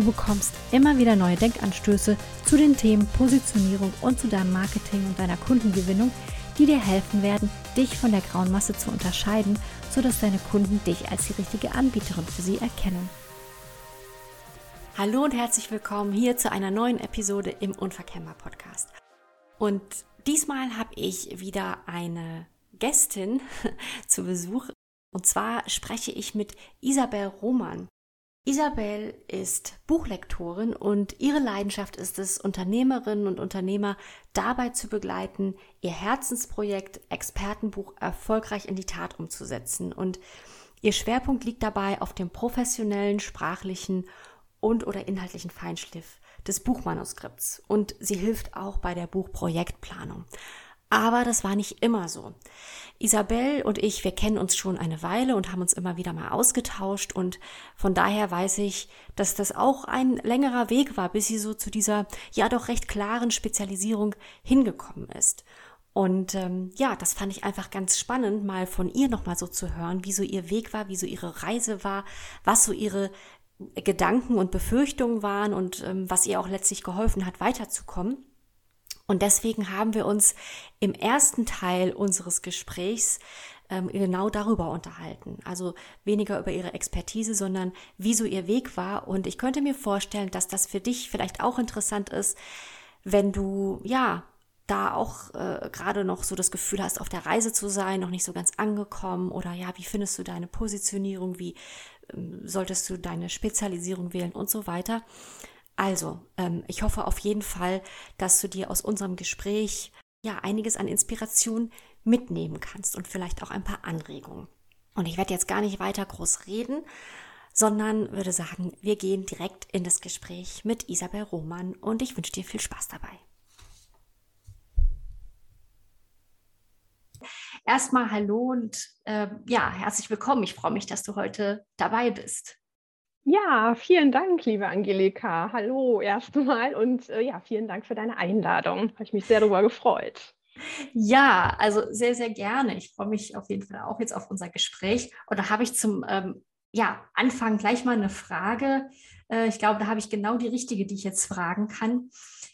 Du bekommst immer wieder neue Denkanstöße zu den Themen Positionierung und zu deinem Marketing und deiner Kundengewinnung, die dir helfen werden, dich von der grauen Masse zu unterscheiden, sodass deine Kunden dich als die richtige Anbieterin für sie erkennen. Hallo und herzlich willkommen hier zu einer neuen Episode im Unverkennbar Podcast. Und diesmal habe ich wieder eine Gästin zu Besuch. Und zwar spreche ich mit Isabel Roman. Isabel ist Buchlektorin und ihre Leidenschaft ist es, Unternehmerinnen und Unternehmer dabei zu begleiten, ihr Herzensprojekt Expertenbuch erfolgreich in die Tat umzusetzen. Und ihr Schwerpunkt liegt dabei auf dem professionellen, sprachlichen und oder inhaltlichen Feinschliff des Buchmanuskripts. Und sie hilft auch bei der Buchprojektplanung. Aber das war nicht immer so. Isabel und ich, wir kennen uns schon eine Weile und haben uns immer wieder mal ausgetauscht und von daher weiß ich, dass das auch ein längerer Weg war, bis sie so zu dieser ja doch recht klaren Spezialisierung hingekommen ist. Und ähm, ja, das fand ich einfach ganz spannend, mal von ihr nochmal so zu hören, wie so ihr Weg war, wie so ihre Reise war, was so ihre Gedanken und Befürchtungen waren und ähm, was ihr auch letztlich geholfen hat, weiterzukommen. Und deswegen haben wir uns im ersten Teil unseres Gesprächs ähm, genau darüber unterhalten. Also weniger über ihre Expertise, sondern wie so ihr Weg war. Und ich könnte mir vorstellen, dass das für dich vielleicht auch interessant ist, wenn du, ja, da auch äh, gerade noch so das Gefühl hast, auf der Reise zu sein, noch nicht so ganz angekommen oder ja, wie findest du deine Positionierung, wie ähm, solltest du deine Spezialisierung wählen und so weiter. Also, ähm, ich hoffe auf jeden Fall, dass du dir aus unserem Gespräch ja einiges an Inspiration mitnehmen kannst und vielleicht auch ein paar Anregungen. Und ich werde jetzt gar nicht weiter groß reden, sondern würde sagen, wir gehen direkt in das Gespräch mit Isabel Roman und ich wünsche dir viel Spaß dabei. Erstmal hallo und äh, ja, herzlich willkommen. Ich freue mich, dass du heute dabei bist. Ja, vielen Dank, liebe Angelika. Hallo erstmal und äh, ja, vielen Dank für deine Einladung. Habe ich mich sehr darüber gefreut. Ja, also sehr, sehr gerne. Ich freue mich auf jeden Fall auch jetzt auf unser Gespräch. Und da habe ich zum ähm, ja, Anfang gleich mal eine Frage. Äh, ich glaube, da habe ich genau die richtige, die ich jetzt fragen kann.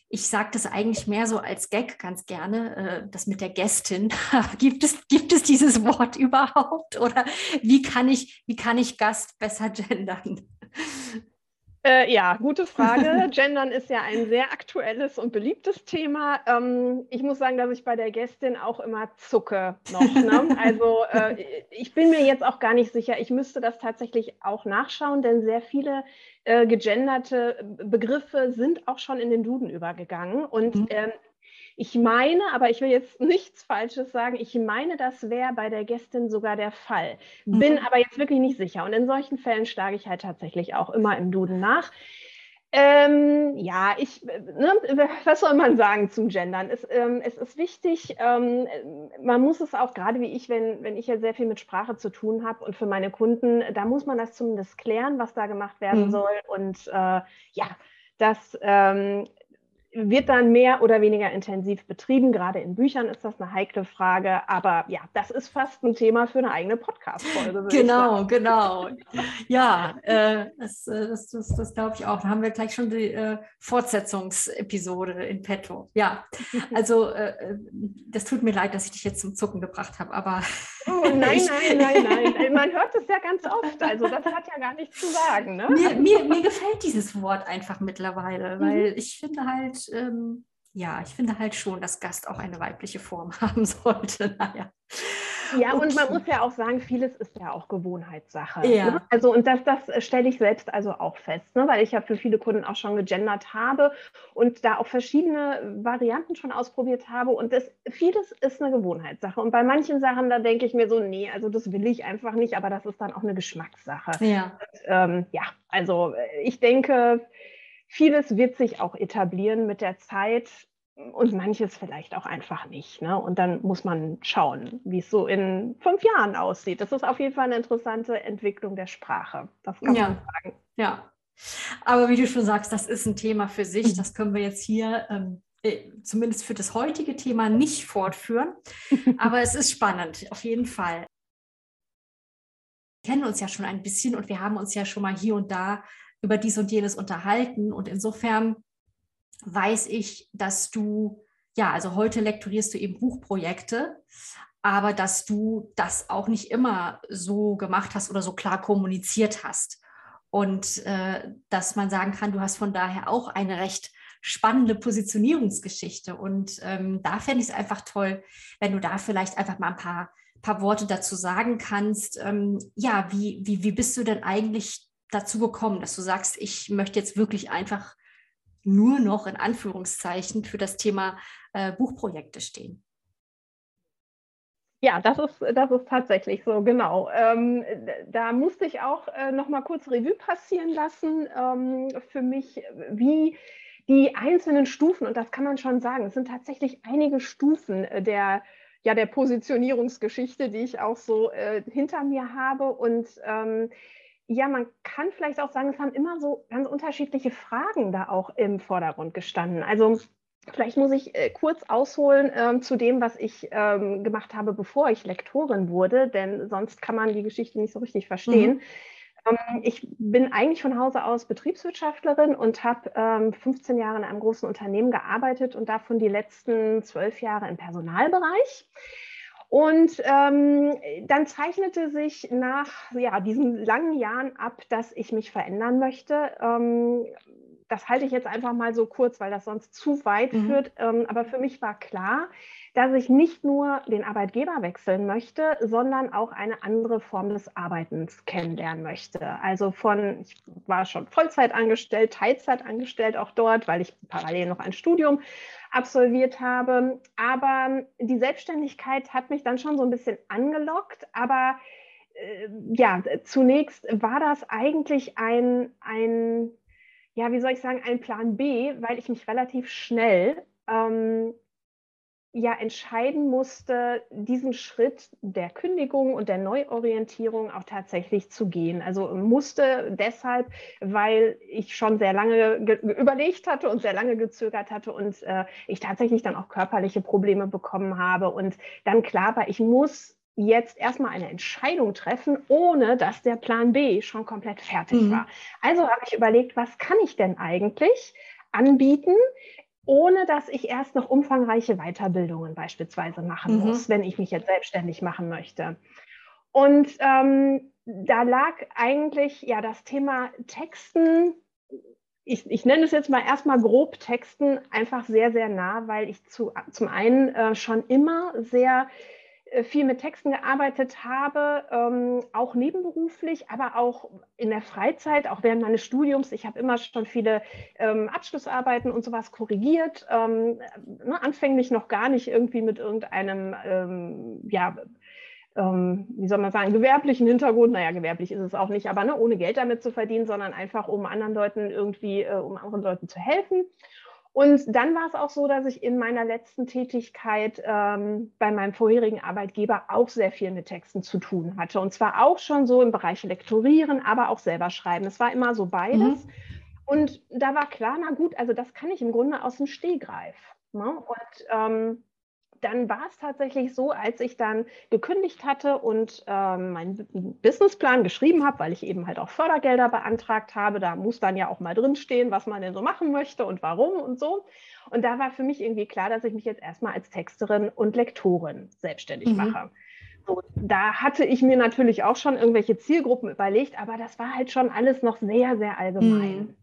Ich sage das eigentlich mehr so als Gag ganz gerne, äh, das mit der Gästin. gibt, es, gibt es dieses Wort überhaupt? Oder wie kann ich, wie kann ich Gast besser gendern? Äh, ja, gute Frage. Gendern ist ja ein sehr aktuelles und beliebtes Thema. Ähm, ich muss sagen, dass ich bei der Gästin auch immer zucke noch. Ne? Also äh, ich bin mir jetzt auch gar nicht sicher. Ich müsste das tatsächlich auch nachschauen, denn sehr viele äh, gegenderte Begriffe sind auch schon in den Duden übergegangen. Und mhm. ähm, ich meine, aber ich will jetzt nichts Falsches sagen, ich meine, das wäre bei der Gästin sogar der Fall. Bin mhm. aber jetzt wirklich nicht sicher. Und in solchen Fällen schlage ich halt tatsächlich auch immer im Duden nach. Ähm, ja, ich, ne, was soll man sagen zum Gendern? Es, ähm, es ist wichtig, ähm, man muss es auch, gerade wie ich, wenn, wenn ich ja sehr viel mit Sprache zu tun habe und für meine Kunden, da muss man das zumindest klären, was da gemacht werden mhm. soll. Und äh, ja, das ähm, wird dann mehr oder weniger intensiv betrieben. Gerade in Büchern ist das eine heikle Frage, aber ja, das ist fast ein Thema für eine eigene Podcast-Folge. Genau, genau. Ja, äh, das, äh, das, das, das glaube ich auch. Da haben wir gleich schon die äh, Fortsetzungsepisode in petto. Ja, also äh, äh, das tut mir leid, dass ich dich jetzt zum Zucken gebracht habe, aber. Oh, nein, nein, nein, nein. Man hört es ja ganz oft. Also das hat ja gar nichts zu sagen. Ne? Mir, mir, mir gefällt dieses Wort einfach mittlerweile, weil mhm. ich finde halt, ähm, ja, ich finde halt schon, dass Gast auch eine weibliche Form haben sollte. Naja. Ja, okay. und man muss ja auch sagen, vieles ist ja auch Gewohnheitssache. Ja. Ne? Also, und das, das stelle ich selbst also auch fest, ne? weil ich ja für viele Kunden auch schon gegendert habe und da auch verschiedene Varianten schon ausprobiert habe. Und das, vieles ist eine Gewohnheitssache. Und bei manchen Sachen, da denke ich mir so, nee, also das will ich einfach nicht, aber das ist dann auch eine Geschmackssache. Ja, und, ähm, ja also ich denke, vieles wird sich auch etablieren mit der Zeit und manches vielleicht auch einfach nicht. Ne? Und dann muss man schauen, wie es so in fünf Jahren aussieht. Das ist auf jeden Fall eine interessante Entwicklung der Sprache. Das kann ja. man sagen. Ja. Aber wie du schon sagst, das ist ein Thema für sich. Mhm. Das können wir jetzt hier ähm, äh, zumindest für das heutige Thema nicht fortführen. Aber es ist spannend, auf jeden Fall. Wir kennen uns ja schon ein bisschen und wir haben uns ja schon mal hier und da über dies und jenes unterhalten. Und insofern weiß ich, dass du, ja, also heute lektorierst du eben Buchprojekte, aber dass du das auch nicht immer so gemacht hast oder so klar kommuniziert hast. Und äh, dass man sagen kann, du hast von daher auch eine recht spannende Positionierungsgeschichte. Und ähm, da fände ich es einfach toll, wenn du da vielleicht einfach mal ein paar, paar Worte dazu sagen kannst. Ähm, ja, wie, wie, wie bist du denn eigentlich dazu gekommen, dass du sagst, ich möchte jetzt wirklich einfach nur noch in Anführungszeichen für das Thema äh, Buchprojekte stehen. Ja, das ist, das ist tatsächlich so, genau. Ähm, da musste ich auch äh, noch mal kurz Revue passieren lassen ähm, für mich, wie die einzelnen Stufen, und das kann man schon sagen, es sind tatsächlich einige Stufen äh, der, ja, der Positionierungsgeschichte, die ich auch so äh, hinter mir habe. Und ähm, ja, man kann vielleicht auch sagen, es haben immer so ganz unterschiedliche Fragen da auch im Vordergrund gestanden. Also vielleicht muss ich äh, kurz ausholen ähm, zu dem, was ich ähm, gemacht habe, bevor ich Lektorin wurde, denn sonst kann man die Geschichte nicht so richtig verstehen. Mhm. Ähm, ich bin eigentlich von Hause aus Betriebswirtschaftlerin und habe ähm, 15 Jahre in einem großen Unternehmen gearbeitet und davon die letzten zwölf Jahre im Personalbereich. Und ähm, dann zeichnete sich nach ja, diesen langen Jahren ab, dass ich mich verändern möchte. Ähm, das halte ich jetzt einfach mal so kurz, weil das sonst zu weit mhm. führt. Ähm, aber für mich war klar, dass ich nicht nur den Arbeitgeber wechseln möchte, sondern auch eine andere Form des Arbeitens kennenlernen möchte. Also von, ich war schon Vollzeit angestellt, Teilzeit angestellt auch dort, weil ich parallel noch ein Studium absolviert habe. Aber die Selbstständigkeit hat mich dann schon so ein bisschen angelockt. Aber äh, ja, zunächst war das eigentlich ein, ein, ja, wie soll ich sagen, ein Plan B, weil ich mich relativ schnell ähm, ja entscheiden musste, diesen Schritt der Kündigung und der Neuorientierung auch tatsächlich zu gehen. Also musste deshalb, weil ich schon sehr lange überlegt hatte und sehr lange gezögert hatte und äh, ich tatsächlich dann auch körperliche Probleme bekommen habe und dann klar war, ich muss jetzt erstmal eine Entscheidung treffen, ohne dass der Plan B schon komplett fertig mhm. war. Also habe ich überlegt, was kann ich denn eigentlich anbieten, ohne dass ich erst noch umfangreiche Weiterbildungen beispielsweise machen mhm. muss, wenn ich mich jetzt selbstständig machen möchte. Und ähm, da lag eigentlich ja das Thema Texten, ich, ich nenne es jetzt mal erstmal grob Texten, einfach sehr, sehr nah, weil ich zu, zum einen äh, schon immer sehr viel mit Texten gearbeitet habe, ähm, auch nebenberuflich, aber auch in der Freizeit, auch während meines Studiums. Ich habe immer schon viele ähm, Abschlussarbeiten und sowas korrigiert, ähm, ne, anfänglich noch gar nicht irgendwie mit irgendeinem, ähm, ja, ähm, wie soll man sagen, gewerblichen Hintergrund. Naja, gewerblich ist es auch nicht, aber ne, ohne Geld damit zu verdienen, sondern einfach, um anderen Leuten irgendwie, äh, um anderen Leuten zu helfen. Und dann war es auch so, dass ich in meiner letzten Tätigkeit ähm, bei meinem vorherigen Arbeitgeber auch sehr viel mit Texten zu tun hatte. Und zwar auch schon so im Bereich Lektorieren, aber auch selber schreiben. Es war immer so beides. Mhm. Und da war klar, na gut, also das kann ich im Grunde aus dem Stehgreif. Ne? Und ähm, dann war es tatsächlich so, als ich dann gekündigt hatte und ähm, meinen Businessplan geschrieben habe, weil ich eben halt auch Fördergelder beantragt habe. Da muss dann ja auch mal drinstehen, was man denn so machen möchte und warum und so. Und da war für mich irgendwie klar, dass ich mich jetzt erstmal als Texterin und Lektorin selbstständig mhm. mache. So, da hatte ich mir natürlich auch schon irgendwelche Zielgruppen überlegt, aber das war halt schon alles noch sehr, sehr allgemein. Mhm.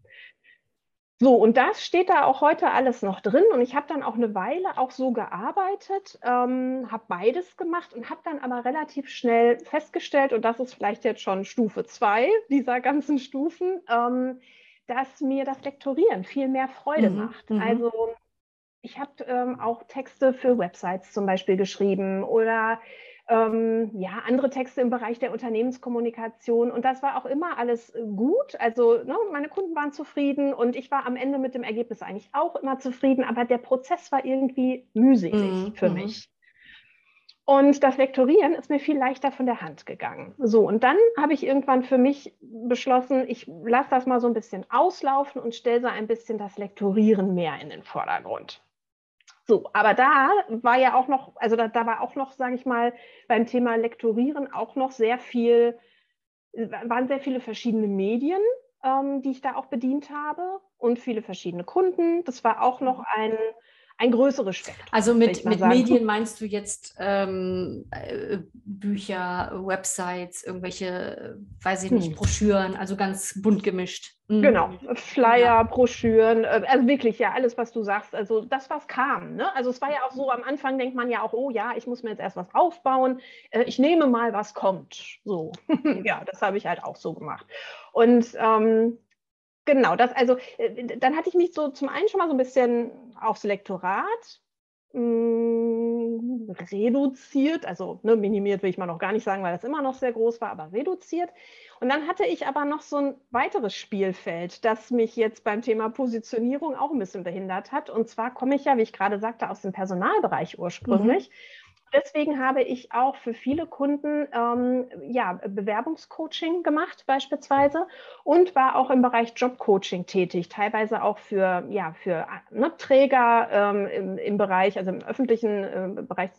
So, und das steht da auch heute alles noch drin. Und ich habe dann auch eine Weile auch so gearbeitet, ähm, habe beides gemacht und habe dann aber relativ schnell festgestellt, und das ist vielleicht jetzt schon Stufe zwei dieser ganzen Stufen, ähm, dass mir das Lektorieren viel mehr Freude mhm, macht. Mhm. Also ich habe ähm, auch Texte für Websites zum Beispiel geschrieben oder ähm, ja, andere Texte im Bereich der Unternehmenskommunikation. Und das war auch immer alles gut. Also ne, meine Kunden waren zufrieden und ich war am Ende mit dem Ergebnis eigentlich auch immer zufrieden. Aber der Prozess war irgendwie mühselig mhm. für mhm. mich. Und das Lektorieren ist mir viel leichter von der Hand gegangen. So, und dann habe ich irgendwann für mich beschlossen, ich lasse das mal so ein bisschen auslaufen und stelle so ein bisschen das Lektorieren mehr in den Vordergrund. So, aber da war ja auch noch, also da, da war auch noch, sage ich mal, beim Thema Lektorieren auch noch sehr viel, waren sehr viele verschiedene Medien, ähm, die ich da auch bedient habe und viele verschiedene Kunden. Das war auch noch ein ein größeres Spektrum. Also mit, mit Medien meinst du jetzt ähm, äh, Bücher, Websites, irgendwelche, weiß ich nicht, hm. Broschüren, also ganz bunt gemischt. Mhm. Genau, Flyer, ja. Broschüren, äh, also wirklich ja alles, was du sagst, also das, was kam. Ne? Also es war ja auch so, am Anfang denkt man ja auch, oh ja, ich muss mir jetzt erst was aufbauen, äh, ich nehme mal, was kommt. So, ja, das habe ich halt auch so gemacht. Und ähm, Genau, das also, äh, dann hatte ich mich so zum einen schon mal so ein bisschen aufs Lektorat mh, hm, reduziert, also ne, minimiert will ich mal noch gar nicht sagen, weil das immer noch sehr groß war, aber reduziert. Und dann hatte ich aber noch so ein weiteres Spielfeld, das mich jetzt beim Thema Positionierung auch ein bisschen behindert hat. Und zwar komme ich ja, wie ich gerade sagte, aus dem Personalbereich ursprünglich. Mhm deswegen habe ich auch für viele Kunden ähm, ja, Bewerbungscoaching gemacht beispielsweise und war auch im Bereich Jobcoaching tätig, teilweise auch für, ja, für ne, Träger ähm, im, im, Bereich, also im öffentlichen äh, Bereich,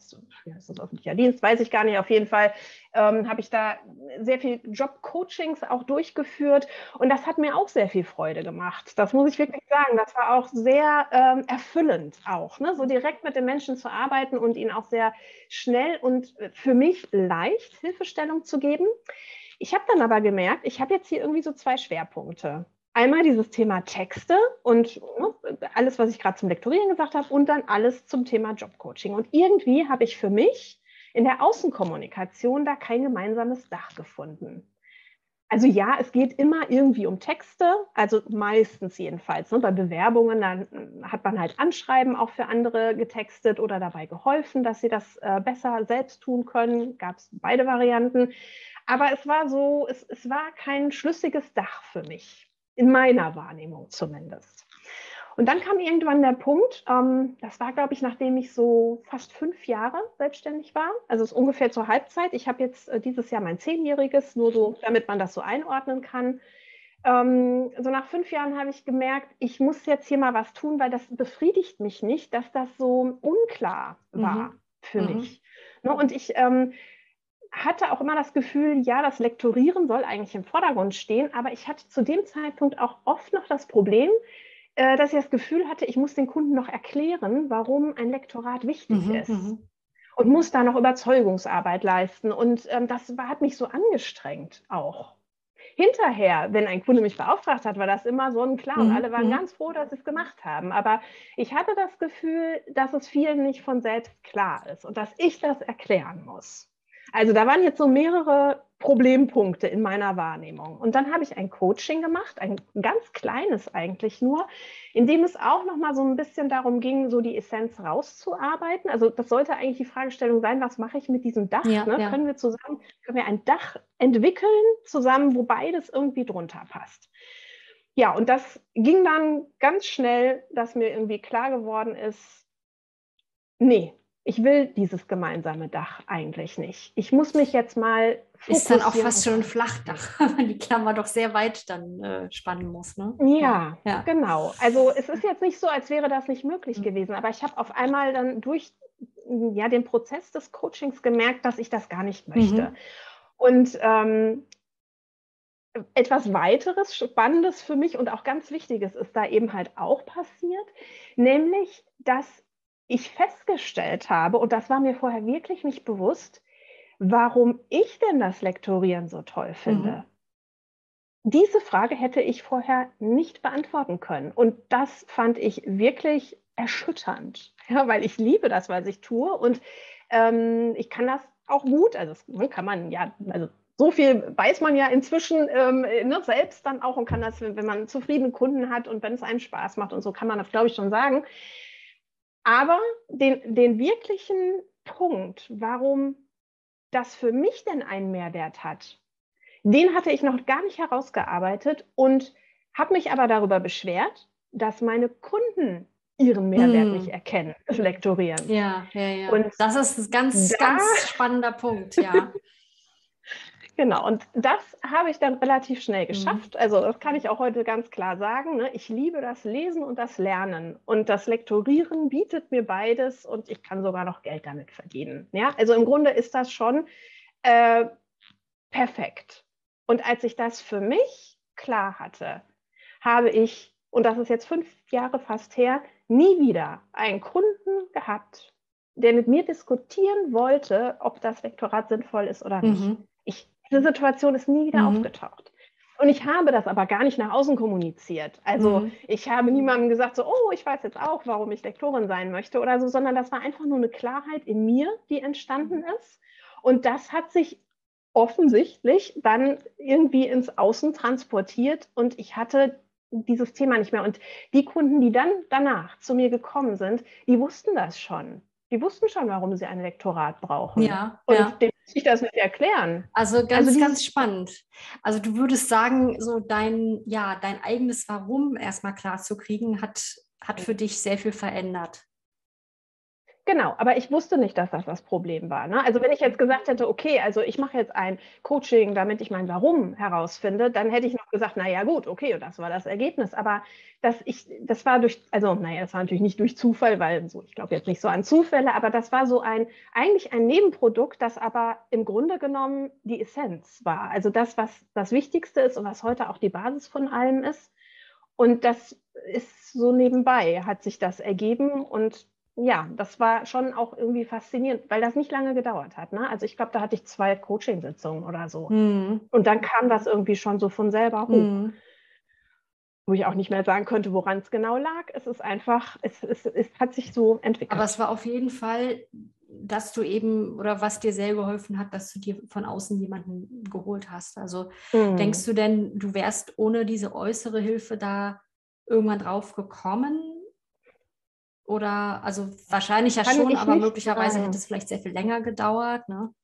ja, ist das öffentlicher Dienst, weiß ich gar nicht, auf jeden Fall ähm, habe ich da sehr viel Jobcoachings auch durchgeführt und das hat mir auch sehr viel Freude gemacht. Das muss ich wirklich sagen. Das war auch sehr ähm, erfüllend auch, ne? so direkt mit den Menschen zu arbeiten und ihnen auch sehr schnell und für mich leicht Hilfestellung zu geben. Ich habe dann aber gemerkt, ich habe jetzt hier irgendwie so zwei Schwerpunkte. Einmal dieses Thema Texte und ne, alles, was ich gerade zum Lektorieren gesagt habe, und dann alles zum Thema Jobcoaching. Und irgendwie habe ich für mich in der Außenkommunikation da kein gemeinsames Dach gefunden. Also ja, es geht immer irgendwie um Texte, also meistens jedenfalls. Ne? Bei Bewerbungen, dann hat man halt Anschreiben auch für andere getextet oder dabei geholfen, dass sie das äh, besser selbst tun können. Gab es beide Varianten. Aber es war so, es, es war kein schlüssiges Dach für mich, in meiner Wahrnehmung zumindest. Und dann kam irgendwann der Punkt, ähm, das war, glaube ich, nachdem ich so fast fünf Jahre selbstständig war, also es ist ungefähr zur Halbzeit. Ich habe jetzt äh, dieses Jahr mein Zehnjähriges, nur so, damit man das so einordnen kann. Ähm, so nach fünf Jahren habe ich gemerkt, ich muss jetzt hier mal was tun, weil das befriedigt mich nicht, dass das so unklar war mhm. für mhm. mich. Ne, und ich ähm, hatte auch immer das Gefühl, ja, das Lektorieren soll eigentlich im Vordergrund stehen, aber ich hatte zu dem Zeitpunkt auch oft noch das Problem, äh, dass ich das Gefühl hatte, ich muss den Kunden noch erklären, warum ein Lektorat wichtig mhm, ist. Mhm. Und muss da noch Überzeugungsarbeit leisten. Und ähm, das hat mich so angestrengt auch. Hinterher, wenn ein Kunde mich beauftragt hat, war das immer sonnenklar und mhm. alle waren mhm. ganz froh, dass sie es gemacht haben. Aber ich hatte das Gefühl, dass es vielen nicht von selbst klar ist und dass ich das erklären muss. Also da waren jetzt so mehrere Problempunkte in meiner Wahrnehmung. Und dann habe ich ein Coaching gemacht, ein ganz kleines eigentlich nur, in dem es auch noch mal so ein bisschen darum ging, so die Essenz rauszuarbeiten. Also das sollte eigentlich die Fragestellung sein, was mache ich mit diesem Dach? Ja, ne? ja. Können wir zusammen, können wir ein Dach entwickeln zusammen, wo beides irgendwie drunter passt? Ja, und das ging dann ganz schnell, dass mir irgendwie klar geworden ist, nee, ich will dieses gemeinsame Dach eigentlich nicht. Ich muss mich jetzt mal. Ist dann auch fast schon ein Flachdach, weil die Klammer doch sehr weit dann äh, spannen muss. Ne? Ja, ja, genau. Also es ist jetzt nicht so, als wäre das nicht möglich mhm. gewesen, aber ich habe auf einmal dann durch ja, den Prozess des Coachings gemerkt, dass ich das gar nicht möchte. Mhm. Und ähm, etwas weiteres, Spannendes für mich und auch ganz Wichtiges ist da eben halt auch passiert, nämlich, dass ich festgestellt habe, und das war mir vorher wirklich nicht bewusst, warum ich denn das Lektorieren so toll finde. Mhm. Diese Frage hätte ich vorher nicht beantworten können. Und das fand ich wirklich erschütternd, ja, weil ich liebe das, was ich tue. Und ähm, ich kann das auch gut. Also das ne, kann man ja, also so viel weiß man ja inzwischen ähm, ne, selbst dann auch und kann das, wenn man zufriedene Kunden hat und wenn es einem Spaß macht und so, kann man das, glaube ich, schon sagen. Aber den, den wirklichen Punkt, warum das für mich denn einen Mehrwert hat, den hatte ich noch gar nicht herausgearbeitet und habe mich aber darüber beschwert, dass meine Kunden ihren Mehrwert mm. nicht erkennen, Lektorieren. Ja, ja, ja. Und das ist ein ganz, da, ganz spannender Punkt, ja. genau, und das habe ich dann relativ schnell mhm. geschafft. Mm. Also das kann ich auch heute ganz klar sagen. Ne? Ich liebe das Lesen und das Lernen. Und das Lektorieren bietet mir beides und ich kann sogar noch Geld damit verdienen. Ja? Also im Grunde ist das schon äh, perfekt. Und als ich das für mich klar hatte, habe ich, und das ist jetzt fünf Jahre fast her, nie wieder einen Kunden gehabt, der mit mir diskutieren wollte, ob das Lektorat sinnvoll ist oder nicht. Mhm. Diese Situation ist nie wieder mhm. aufgetaucht. Und ich habe das aber gar nicht nach außen kommuniziert. Also mhm. ich habe niemandem gesagt, so, oh, ich weiß jetzt auch, warum ich Lektorin sein möchte oder so, sondern das war einfach nur eine Klarheit in mir, die entstanden mhm. ist. Und das hat sich offensichtlich dann irgendwie ins Außen transportiert und ich hatte dieses Thema nicht mehr. Und die Kunden, die dann danach zu mir gekommen sind, die wussten das schon. Die wussten schon, warum sie ein Lektorat brauchen. Ja. Und ja. denen ich das nicht erklären. Also ganz, also ganz spannend. Also du würdest sagen, so dein, ja, dein eigenes Warum erstmal klar zu kriegen, hat, hat für dich sehr viel verändert. Genau, aber ich wusste nicht, dass das das Problem war. Ne? Also wenn ich jetzt gesagt hätte, okay, also ich mache jetzt ein Coaching, damit ich mein Warum herausfinde, dann hätte ich noch gesagt, naja gut, okay, und das war das Ergebnis. Aber dass ich, das war durch, also naja, das war natürlich nicht durch Zufall, weil so, ich glaube jetzt nicht so an Zufälle, aber das war so ein, eigentlich ein Nebenprodukt, das aber im Grunde genommen die Essenz war. Also das, was das Wichtigste ist und was heute auch die Basis von allem ist. Und das ist so nebenbei, hat sich das ergeben und ja, das war schon auch irgendwie faszinierend, weil das nicht lange gedauert hat. Ne? Also ich glaube, da hatte ich zwei Coaching-Sitzungen oder so. Mhm. Und dann kam das irgendwie schon so von selber hoch. Mhm. Wo ich auch nicht mehr sagen könnte, woran es genau lag. Es ist einfach, es, es, es hat sich so entwickelt. Aber es war auf jeden Fall, dass du eben oder was dir sehr geholfen hat, dass du dir von außen jemanden geholt hast. Also mhm. denkst du denn, du wärst ohne diese äußere Hilfe da irgendwann drauf gekommen? Oder also wahrscheinlich ja schon, aber möglicherweise sagen. hätte es vielleicht sehr viel länger gedauert. Ne?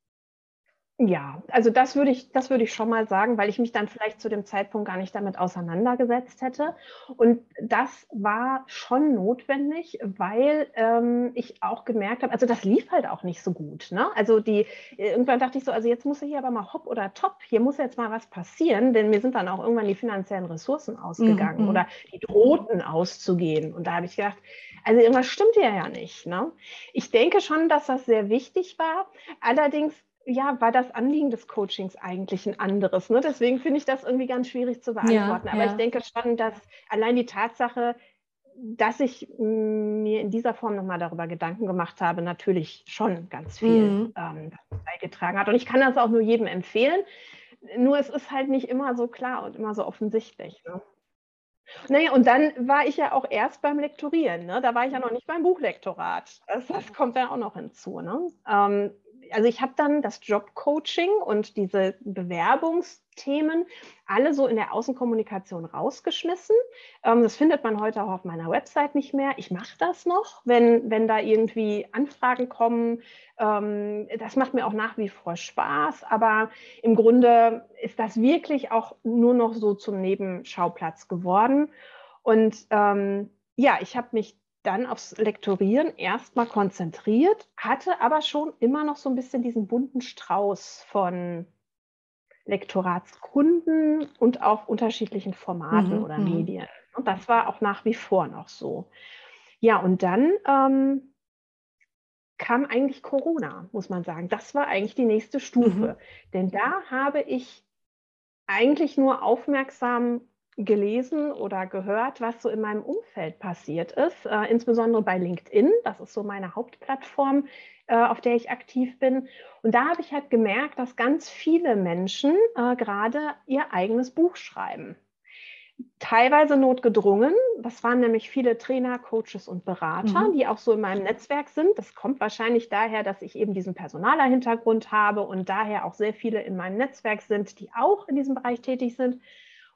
Ja, also das würde ich, das würde ich schon mal sagen, weil ich mich dann vielleicht zu dem Zeitpunkt gar nicht damit auseinandergesetzt hätte. Und das war schon notwendig, weil ähm, ich auch gemerkt habe, also das lief halt auch nicht so gut. Ne? Also die, irgendwann dachte ich so, also jetzt muss hier aber mal hopp oder top, hier muss jetzt mal was passieren, denn mir sind dann auch irgendwann die finanziellen Ressourcen ausgegangen mhm. oder die drohten auszugehen. Und da habe ich gedacht, also irgendwas stimmt ja ja nicht. Ne? Ich denke schon, dass das sehr wichtig war. Allerdings ja, war das Anliegen des Coachings eigentlich ein anderes. Ne? Deswegen finde ich das irgendwie ganz schwierig zu beantworten. Ja, Aber ja. ich denke schon, dass allein die Tatsache, dass ich mir in dieser Form nochmal darüber Gedanken gemacht habe, natürlich schon ganz viel mhm. ähm, beigetragen hat. Und ich kann das auch nur jedem empfehlen. Nur es ist halt nicht immer so klar und immer so offensichtlich. Ne? Naja, und dann war ich ja auch erst beim Lektorieren. Ne? Da war ich ja noch nicht beim Buchlektorat. Das, das kommt dann auch noch hinzu. Ne? Ähm, also ich habe dann das Jobcoaching und diese Bewerbungsthemen alle so in der Außenkommunikation rausgeschmissen. Ähm, das findet man heute auch auf meiner Website nicht mehr. Ich mache das noch, wenn, wenn da irgendwie Anfragen kommen. Ähm, das macht mir auch nach wie vor Spaß, aber im Grunde ist das wirklich auch nur noch so zum Nebenschauplatz geworden. Und ähm, ja, ich habe mich dann aufs Lektorieren erstmal konzentriert, hatte aber schon immer noch so ein bisschen diesen bunten Strauß von Lektoratskunden und auch unterschiedlichen Formaten mhm, oder mhm. Medien. Und das war auch nach wie vor noch so. Ja, und dann ähm, kam eigentlich Corona, muss man sagen. Das war eigentlich die nächste Stufe. Mhm. Denn da habe ich eigentlich nur aufmerksam gelesen oder gehört, was so in meinem Umfeld passiert ist, äh, insbesondere bei LinkedIn. Das ist so meine Hauptplattform, äh, auf der ich aktiv bin. Und da habe ich halt gemerkt, dass ganz viele Menschen äh, gerade ihr eigenes Buch schreiben. Teilweise notgedrungen. Das waren nämlich viele Trainer, Coaches und Berater, mhm. die auch so in meinem Netzwerk sind. Das kommt wahrscheinlich daher, dass ich eben diesen Personaler-Hintergrund habe und daher auch sehr viele in meinem Netzwerk sind, die auch in diesem Bereich tätig sind.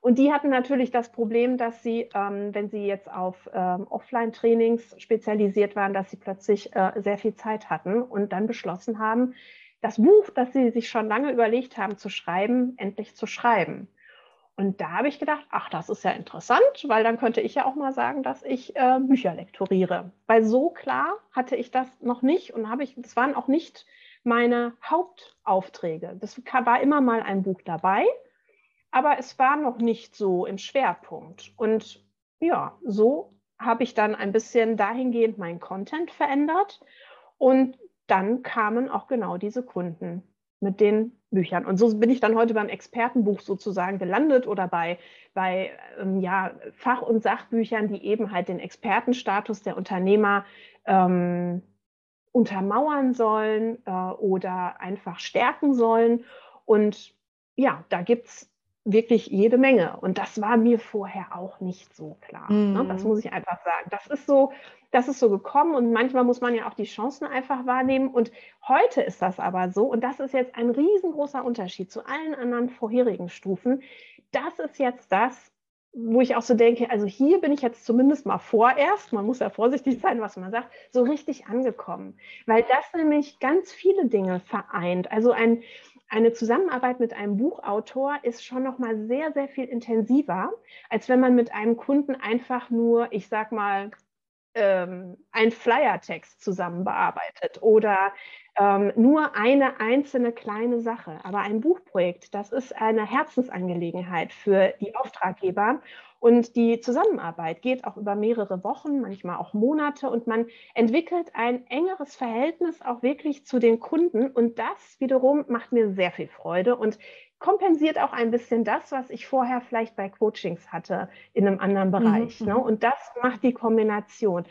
Und die hatten natürlich das Problem, dass sie, ähm, wenn sie jetzt auf ähm, Offline-Trainings spezialisiert waren, dass sie plötzlich äh, sehr viel Zeit hatten und dann beschlossen haben, das Buch, das sie sich schon lange überlegt haben zu schreiben, endlich zu schreiben. Und da habe ich gedacht, ach, das ist ja interessant, weil dann könnte ich ja auch mal sagen, dass ich äh, Bücher lektoriere. Weil so klar hatte ich das noch nicht und habe ich, das waren auch nicht meine Hauptaufträge. Das war immer mal ein Buch dabei, aber es war noch nicht so im Schwerpunkt. Und ja, so habe ich dann ein bisschen dahingehend meinen Content verändert und dann kamen auch genau diese Kunden mit den Büchern. Und so bin ich dann heute beim Expertenbuch sozusagen gelandet oder bei, bei ähm, ja, Fach- und Sachbüchern, die eben halt den Expertenstatus der Unternehmer ähm, untermauern sollen äh, oder einfach stärken sollen. Und ja, da gibt es wirklich jede Menge. Und das war mir vorher auch nicht so klar. Mhm. Ne? Das muss ich einfach sagen. Das ist so, das ist so gekommen und manchmal muss man ja auch die Chancen einfach wahrnehmen. Und heute ist das aber so, und das ist jetzt ein riesengroßer Unterschied zu allen anderen vorherigen Stufen. Das ist jetzt das, wo ich auch so denke, also hier bin ich jetzt zumindest mal vorerst, man muss ja vorsichtig sein, was man sagt, so richtig angekommen, weil das nämlich ganz viele Dinge vereint. Also ein, eine Zusammenarbeit mit einem Buchautor ist schon noch mal sehr, sehr viel intensiver, als wenn man mit einem Kunden einfach nur, ich sag mal, ähm, ein Flyertext zusammen bearbeitet oder ähm, nur eine einzelne kleine Sache. Aber ein Buchprojekt, das ist eine Herzensangelegenheit für die Auftraggeber. Und die Zusammenarbeit geht auch über mehrere Wochen, manchmal auch Monate. Und man entwickelt ein engeres Verhältnis auch wirklich zu den Kunden. Und das wiederum macht mir sehr viel Freude und kompensiert auch ein bisschen das, was ich vorher vielleicht bei Coachings hatte in einem anderen mhm, Bereich. Mhm. Ne? Und das macht die Kombination.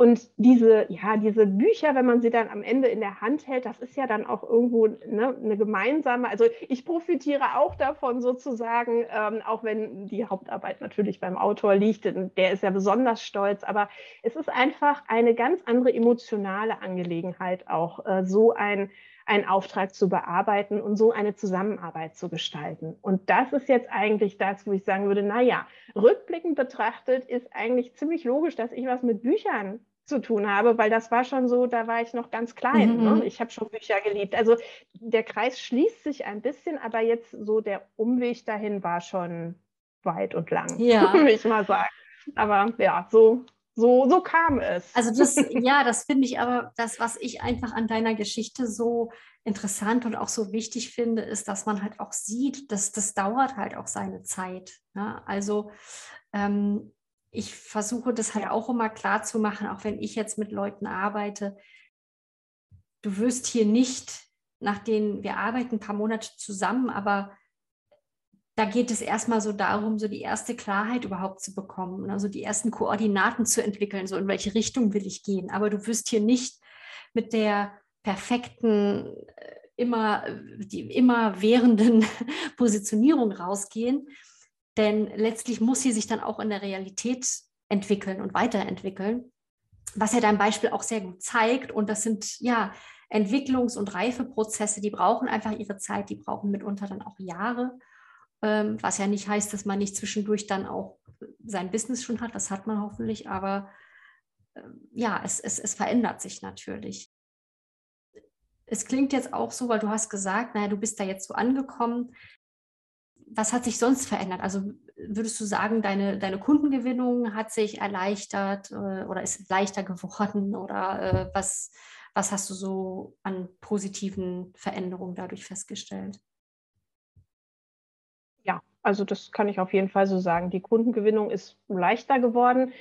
Und diese, ja, diese Bücher, wenn man sie dann am Ende in der Hand hält, das ist ja dann auch irgendwo ne, eine gemeinsame, also ich profitiere auch davon sozusagen, ähm, auch wenn die Hauptarbeit natürlich beim Autor liegt, der ist ja besonders stolz, aber es ist einfach eine ganz andere emotionale Angelegenheit, auch äh, so ein einen Auftrag zu bearbeiten und so eine Zusammenarbeit zu gestalten. Und das ist jetzt eigentlich das, wo ich sagen würde, naja, rückblickend betrachtet ist eigentlich ziemlich logisch, dass ich was mit Büchern zu tun habe, weil das war schon so, da war ich noch ganz klein. Mhm. Ne? Ich habe schon Bücher geliebt. Also der Kreis schließt sich ein bisschen, aber jetzt so der Umweg dahin war schon weit und lang, ja. würde ich mal sagen. Aber ja, so so, so kam es. Also das, ja, das finde ich aber, das, was ich einfach an deiner Geschichte so interessant und auch so wichtig finde, ist, dass man halt auch sieht, dass das dauert halt auch seine Zeit. Ne? Also ähm, ich versuche das halt auch immer klar zu machen, auch wenn ich jetzt mit Leuten arbeite. Du wirst hier nicht, nachdem wir arbeiten ein paar Monate zusammen, aber da geht es erstmal so darum, so die erste Klarheit überhaupt zu bekommen, also die ersten Koordinaten zu entwickeln, so in welche Richtung will ich gehen. Aber du wirst hier nicht mit der perfekten, äh, immer, die immer währenden Positionierung rausgehen, denn letztlich muss sie sich dann auch in der Realität entwickeln und weiterentwickeln, was ja dein Beispiel auch sehr gut zeigt. Und das sind ja Entwicklungs- und Reifeprozesse, die brauchen einfach ihre Zeit, die brauchen mitunter dann auch Jahre ähm, was ja nicht heißt, dass man nicht zwischendurch dann auch sein Business schon hat, das hat man hoffentlich, aber äh, ja, es, es, es verändert sich natürlich. Es klingt jetzt auch so, weil du hast gesagt, naja, du bist da jetzt so angekommen. Was hat sich sonst verändert? Also würdest du sagen, deine, deine Kundengewinnung hat sich erleichtert äh, oder ist leichter geworden? Oder äh, was, was hast du so an positiven Veränderungen dadurch festgestellt? Also das kann ich auf jeden Fall so sagen. Die Kundengewinnung ist leichter geworden.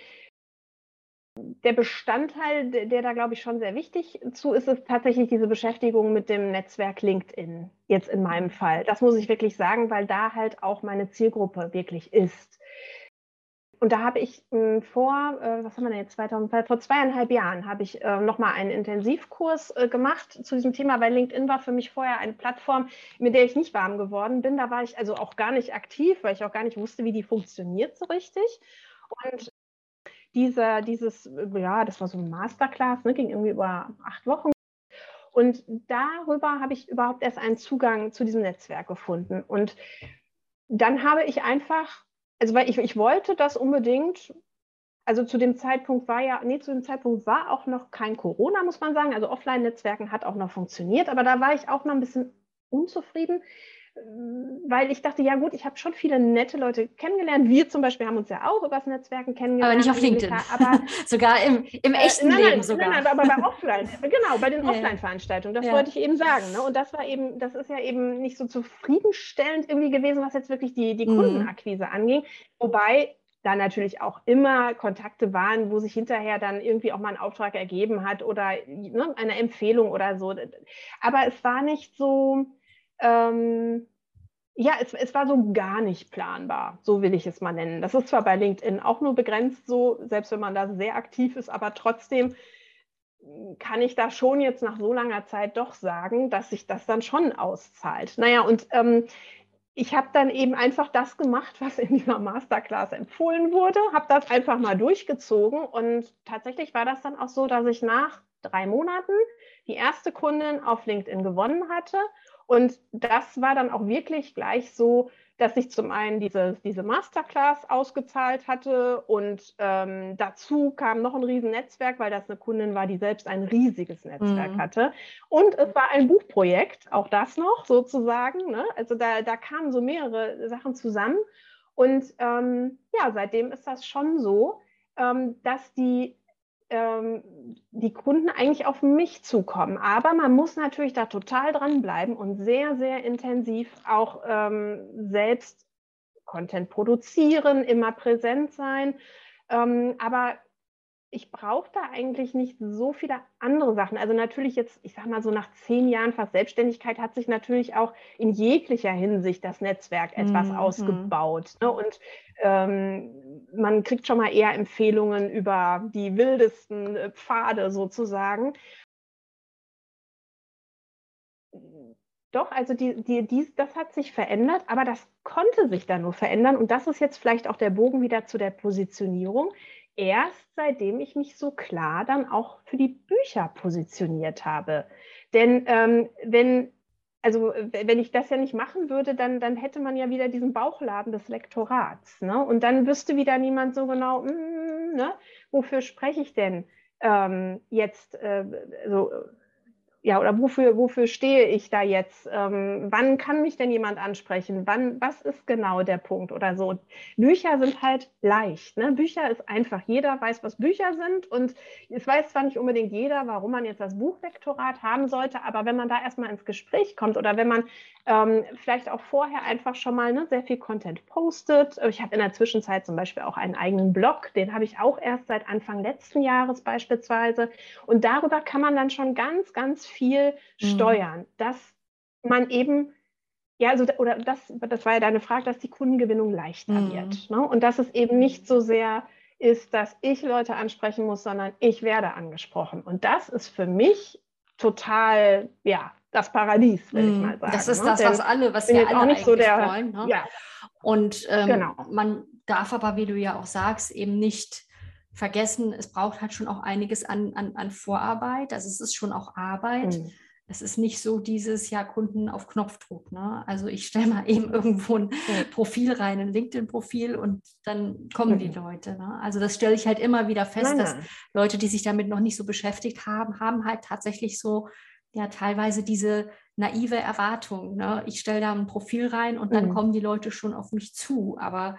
Der Bestandteil, der, da, glaube ich, schon sehr wichtig zu ist, ist tatsächlich diese Beschäftigung mit dem Netzwerk LinkedIn, jetzt in meinem Fall. Das muss ich wirklich sagen, weil da halt auch meine Zielgruppe wirklich ist. Und da habe ich äh, vor, äh, was haben wir denn jetzt, 2000, vor zweieinhalb Jahren habe ich äh, nochmal einen Intensivkurs äh, gemacht zu diesem Thema, weil LinkedIn war für mich vorher eine Plattform, mit der ich nicht warm geworden bin. Da war ich also auch gar nicht aktiv, weil ich auch gar nicht wusste, wie die funktioniert so richtig. Und dieser, dieses, ja, das war so ein Masterclass, ne, ging irgendwie über acht Wochen. Und darüber habe ich überhaupt erst einen Zugang zu diesem Netzwerk gefunden. Und dann habe ich einfach also weil ich, ich wollte das unbedingt also zu dem Zeitpunkt war ja, nee, zu dem Zeitpunkt war auch noch kein Corona, muss man sagen. Also Offline-Netzwerken hat auch noch funktioniert, aber da war ich auch noch ein bisschen unzufrieden, weil ich dachte, ja gut, ich habe schon viele nette Leute kennengelernt. Wir zum Beispiel haben uns ja auch übers Netzwerken kennengelernt. Aber nicht auf LinkedIn. Aber sogar im, im äh, echten nein, Leben nein, sogar. Nein, nein, aber bei Offline, genau, bei den Offline-Veranstaltungen. Das ja. wollte ich eben sagen. Ne? Und das war eben, das ist ja eben nicht so zufriedenstellend irgendwie gewesen, was jetzt wirklich die, die mhm. Kundenakquise mhm. anging. Wobei da natürlich auch immer Kontakte waren, wo sich hinterher dann irgendwie auch mal ein Auftrag ergeben hat oder ne, eine Empfehlung oder so. Aber es war nicht so, ähm, ja, es, es, war so gar nicht planbar, so will ich es mal nennen. Das ist zwar bei LinkedIn auch nur begrenzt so, selbst wenn man da sehr aktiv ist, aber trotzdem kann ich da schon jetzt nach so langer Zeit doch sagen, dass sich das dann schon auszahlt. Naja, und ähm, ich habe dann eben einfach das gemacht, was in dieser Masterclass empfohlen wurde, habe das einfach mal durchgezogen und tatsächlich war das dann auch so, dass ich nach drei Monaten die erste Kundin auf LinkedIn gewonnen hatte und das war dann auch wirklich gleich so, dass ich zum einen diese, diese Masterclass ausgezahlt hatte und ähm, dazu kam noch ein Riesennetzwerk, weil das eine Kundin war, die selbst ein riesiges Netzwerk mhm. hatte. Und es war ein Buchprojekt, auch das noch sozusagen. Ne? Also da, da kamen so mehrere Sachen zusammen. Und ähm, ja, seitdem ist das schon so, ähm, dass die ähm, die Kunden eigentlich auf mich zukommen. Aber man muss natürlich da total dranbleiben und sehr, sehr intensiv auch ähm, selbst Content produzieren, immer präsent sein. Ähm, aber ich brauche da eigentlich nicht so viele andere Sachen. Also natürlich jetzt, ich sage mal so nach zehn Jahren fast Selbstständigkeit hat sich natürlich auch in jeglicher Hinsicht das Netzwerk etwas mhm. ausgebaut. Ne? Und ähm, man kriegt schon mal eher Empfehlungen über die wildesten äh, Pfade sozusagen. Doch, also die, die, die, das hat sich verändert, aber das konnte sich dann nur verändern. Und das ist jetzt vielleicht auch der Bogen wieder zu der Positionierung erst seitdem ich mich so klar dann auch für die Bücher positioniert habe. Denn ähm, wenn, also wenn ich das ja nicht machen würde, dann, dann hätte man ja wieder diesen Bauchladen des Lektorats. Ne? Und dann wüsste wieder niemand so genau, mm, ne? wofür spreche ich denn ähm, jetzt äh, so ja, oder wofür, wofür stehe ich da jetzt? Ähm, wann kann mich denn jemand ansprechen? Wann, was ist genau der Punkt oder so? Bücher sind halt leicht. Ne? Bücher ist einfach. Jeder weiß, was Bücher sind und es weiß zwar nicht unbedingt jeder, warum man jetzt das Buchvektorat haben sollte, aber wenn man da erstmal ins Gespräch kommt oder wenn man ähm, vielleicht auch vorher einfach schon mal ne, sehr viel Content postet. Ich habe in der Zwischenzeit zum Beispiel auch einen eigenen Blog, den habe ich auch erst seit Anfang letzten Jahres beispielsweise. Und darüber kann man dann schon ganz, ganz viel mhm. steuern, dass man eben ja, also oder das, das war ja deine Frage, dass die Kundengewinnung leichter mhm. wird. Ne? Und dass es eben nicht so sehr ist, dass ich Leute ansprechen muss, sondern ich werde angesprochen. Und das ist für mich total, ja, das Paradies, will ich mhm. mal sagen. Das ist ne? das, was alle, was wir alle auch nicht so der, wollen. Ne? Ja. Und ähm, genau. man darf aber, wie du ja auch sagst, eben nicht vergessen, es braucht halt schon auch einiges an, an, an Vorarbeit. Also es ist schon auch Arbeit. Mhm. Es ist nicht so dieses ja Kunden auf Knopfdruck. Ne? Also ich stelle mal eben irgendwo ein Profil rein, ein LinkedIn-Profil und dann kommen mhm. die Leute. Ne? Also das stelle ich halt immer wieder fest, nein, nein. dass Leute, die sich damit noch nicht so beschäftigt haben, haben halt tatsächlich so ja teilweise diese naive Erwartung. Ne? Ich stelle da ein Profil rein und dann mhm. kommen die Leute schon auf mich zu. Aber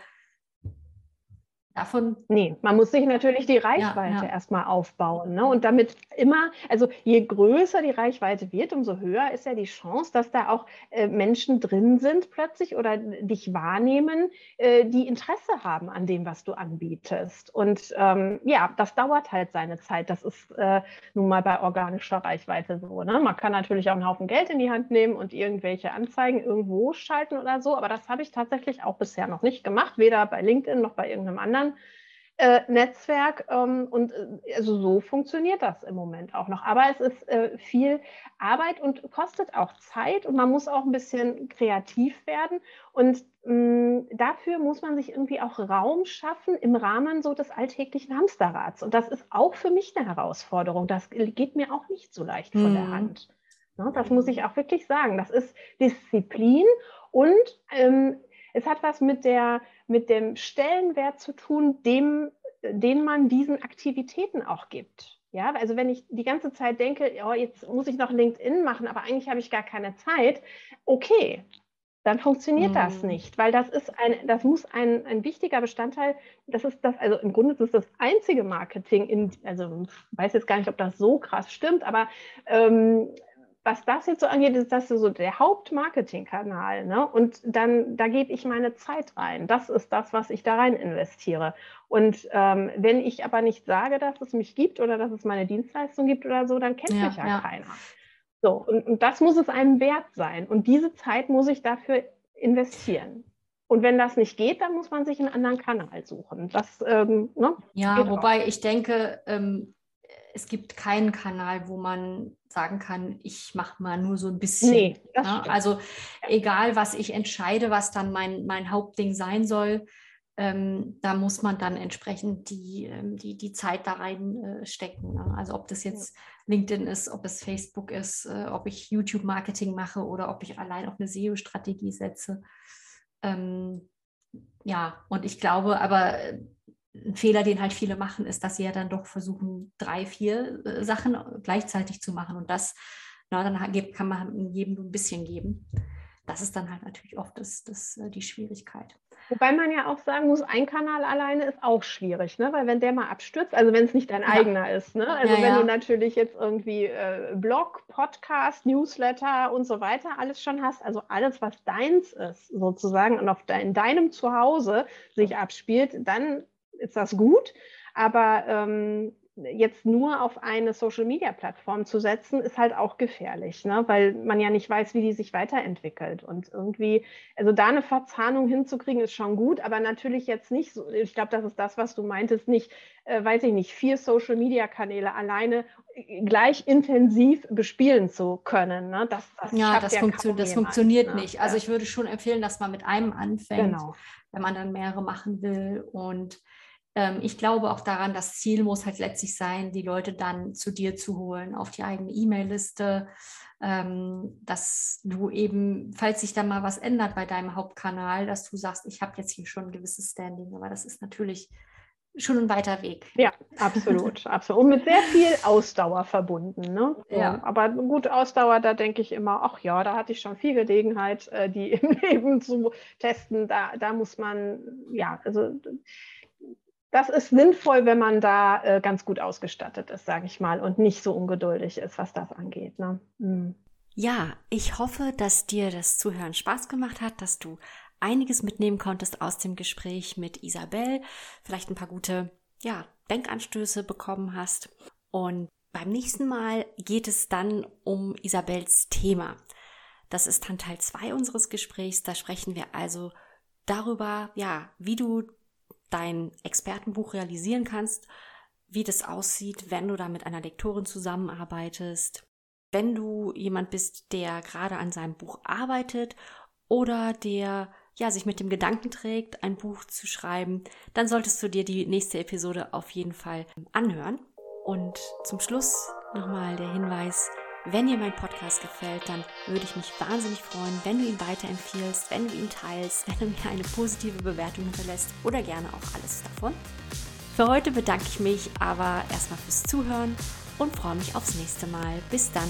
Davon? Nee, man muss sich natürlich die Reichweite ja, ja. erstmal aufbauen. Ne? Und damit immer, also je größer die Reichweite wird, umso höher ist ja die Chance, dass da auch äh, Menschen drin sind plötzlich oder dich wahrnehmen, äh, die Interesse haben an dem, was du anbietest. Und ähm, ja, das dauert halt seine Zeit. Das ist äh, nun mal bei organischer Reichweite so. Ne? Man kann natürlich auch einen Haufen Geld in die Hand nehmen und irgendwelche Anzeigen irgendwo schalten oder so, aber das habe ich tatsächlich auch bisher noch nicht gemacht, weder bei LinkedIn noch bei irgendeinem anderen anderen äh, Netzwerk. Ähm, und äh, also so funktioniert das im Moment auch noch. Aber es ist äh, viel Arbeit und kostet auch Zeit und man muss auch ein bisschen kreativ werden. Und mh, mm, dafür muss man sich irgendwie auch Raum schaffen im Rahmen so des alltäglichen Hamsterrads. Und das ist auch für mich eine Herausforderung. Das geht mir auch nicht so leicht von der mhm. Hand. Ne, das muss ich auch wirklich sagen. Das ist Disziplin und ähm, es hat was mit, der, mit dem Stellenwert zu tun, dem den man diesen Aktivitäten auch gibt. Ja, also wenn ich die ganze Zeit denke, oh, jetzt muss ich noch LinkedIn machen, aber eigentlich habe ich gar keine Zeit, okay, dann funktioniert mhm. das nicht, weil das ist ein, das muss ein, ein wichtiger Bestandteil, das ist das, also im Grunde ist es das einzige Marketing in, also ich weiß jetzt gar nicht, ob das so krass stimmt, aber ähm, was das jetzt so angeht, ist das so der Hauptmarketingkanal. Ne? Und dann, da gebe ich meine Zeit rein. Das ist das, was ich da rein investiere. Und ähm, wenn ich aber nicht sage, dass es mich gibt oder dass es meine Dienstleistung gibt oder so, dann kennt ja, mich ja, ja. keiner. So, und, und das muss es einem wert sein. Und diese Zeit muss ich dafür investieren. Und wenn das nicht geht, dann muss man sich einen anderen Kanal suchen. Das, ähm, ne, ja, wobei auch. ich denke, ähm, es gibt keinen Kanal, wo man sagen kann, ich mache mal nur so ein bisschen. Nee, ne? Also egal, was ich entscheide, was dann mein, mein Hauptding sein soll, ähm, da muss man dann entsprechend die, ähm, die, die Zeit da reinstecken. Äh, ne? Also ob das jetzt LinkedIn ist, ob es Facebook ist, äh, ob ich YouTube-Marketing mache oder ob ich allein auf eine SEO-Strategie setze. Ähm, ja, und ich glaube aber, äh, ein Fehler, den halt viele machen, ist, dass sie ja dann doch versuchen, drei, vier äh, Sachen gleichzeitig zu machen. Und das, na, dann kann man jedem ein bisschen geben. Das ist dann halt natürlich oft das, das, die Schwierigkeit. Wobei man ja auch sagen muss, ein Kanal alleine ist auch schwierig, ne? weil wenn der mal abstürzt, also wenn es nicht dein ja. eigener ist, ne? also ja, wenn ja. du natürlich jetzt irgendwie äh, Blog, Podcast, Newsletter und so weiter alles schon hast, also alles, was deins ist sozusagen und auf de in deinem Zuhause sich abspielt, dann ist das gut. Aber ähm, jetzt nur auf eine Social-Media-Plattform zu setzen, ist halt auch gefährlich, ne? weil man ja nicht weiß, wie die sich weiterentwickelt. Und irgendwie, also da eine Verzahnung hinzukriegen, ist schon gut, aber natürlich jetzt nicht so, ich glaube, das ist das, was du meintest, nicht, äh, weiß ich nicht, vier Social-Media-Kanäle alleine äh, gleich intensiv bespielen zu können. Ne? Das, das ja, das, ja funktio das funktioniert ne? nicht. Also ich würde schon empfehlen, dass man mit einem anfängt, genau. wenn man dann mehrere machen will und ich glaube auch daran, das Ziel muss halt letztlich sein, die Leute dann zu dir zu holen, auf die eigene E-Mail-Liste, ähm, dass du eben, falls sich da mal was ändert bei deinem Hauptkanal, dass du sagst, ich habe jetzt hier schon ein gewisses Standing, aber das ist natürlich schon ein weiter Weg. Ja, absolut, absolut. Und mit sehr viel Ausdauer verbunden. Ne? Ja. Aber gut, Ausdauer, da denke ich immer, ach ja, da hatte ich schon viel Gelegenheit, äh, die im Leben zu testen. Da, da muss man, ja, also das ist sinnvoll, wenn man da äh, ganz gut ausgestattet ist, sage ich mal, und nicht so ungeduldig ist, was das angeht. Ne? Mhm. Ja, ich hoffe, dass dir das Zuhören Spaß gemacht hat, dass du einiges mitnehmen konntest aus dem Gespräch mit Isabel, vielleicht ein paar gute ja, Denkanstöße bekommen hast. Und beim nächsten Mal geht es dann um Isabels Thema. Das ist dann Teil 2 unseres Gesprächs. Da sprechen wir also darüber, ja, wie du dein Expertenbuch realisieren kannst, wie das aussieht, wenn du da mit einer Lektorin zusammenarbeitest, wenn du jemand bist, der gerade an seinem Buch arbeitet oder der ja sich mit dem Gedanken trägt, ein Buch zu schreiben, dann solltest du dir die nächste Episode auf jeden Fall anhören. Und zum Schluss nochmal der Hinweis, wenn dir mein Podcast gefällt, dann würde ich mich wahnsinnig freuen, wenn du ihn weiterempfiehlst, wenn du ihn teilst, wenn du mir eine positive Bewertung hinterlässt oder gerne auch alles davon. Für heute bedanke ich mich aber erstmal fürs Zuhören und freue mich aufs nächste Mal. Bis dann.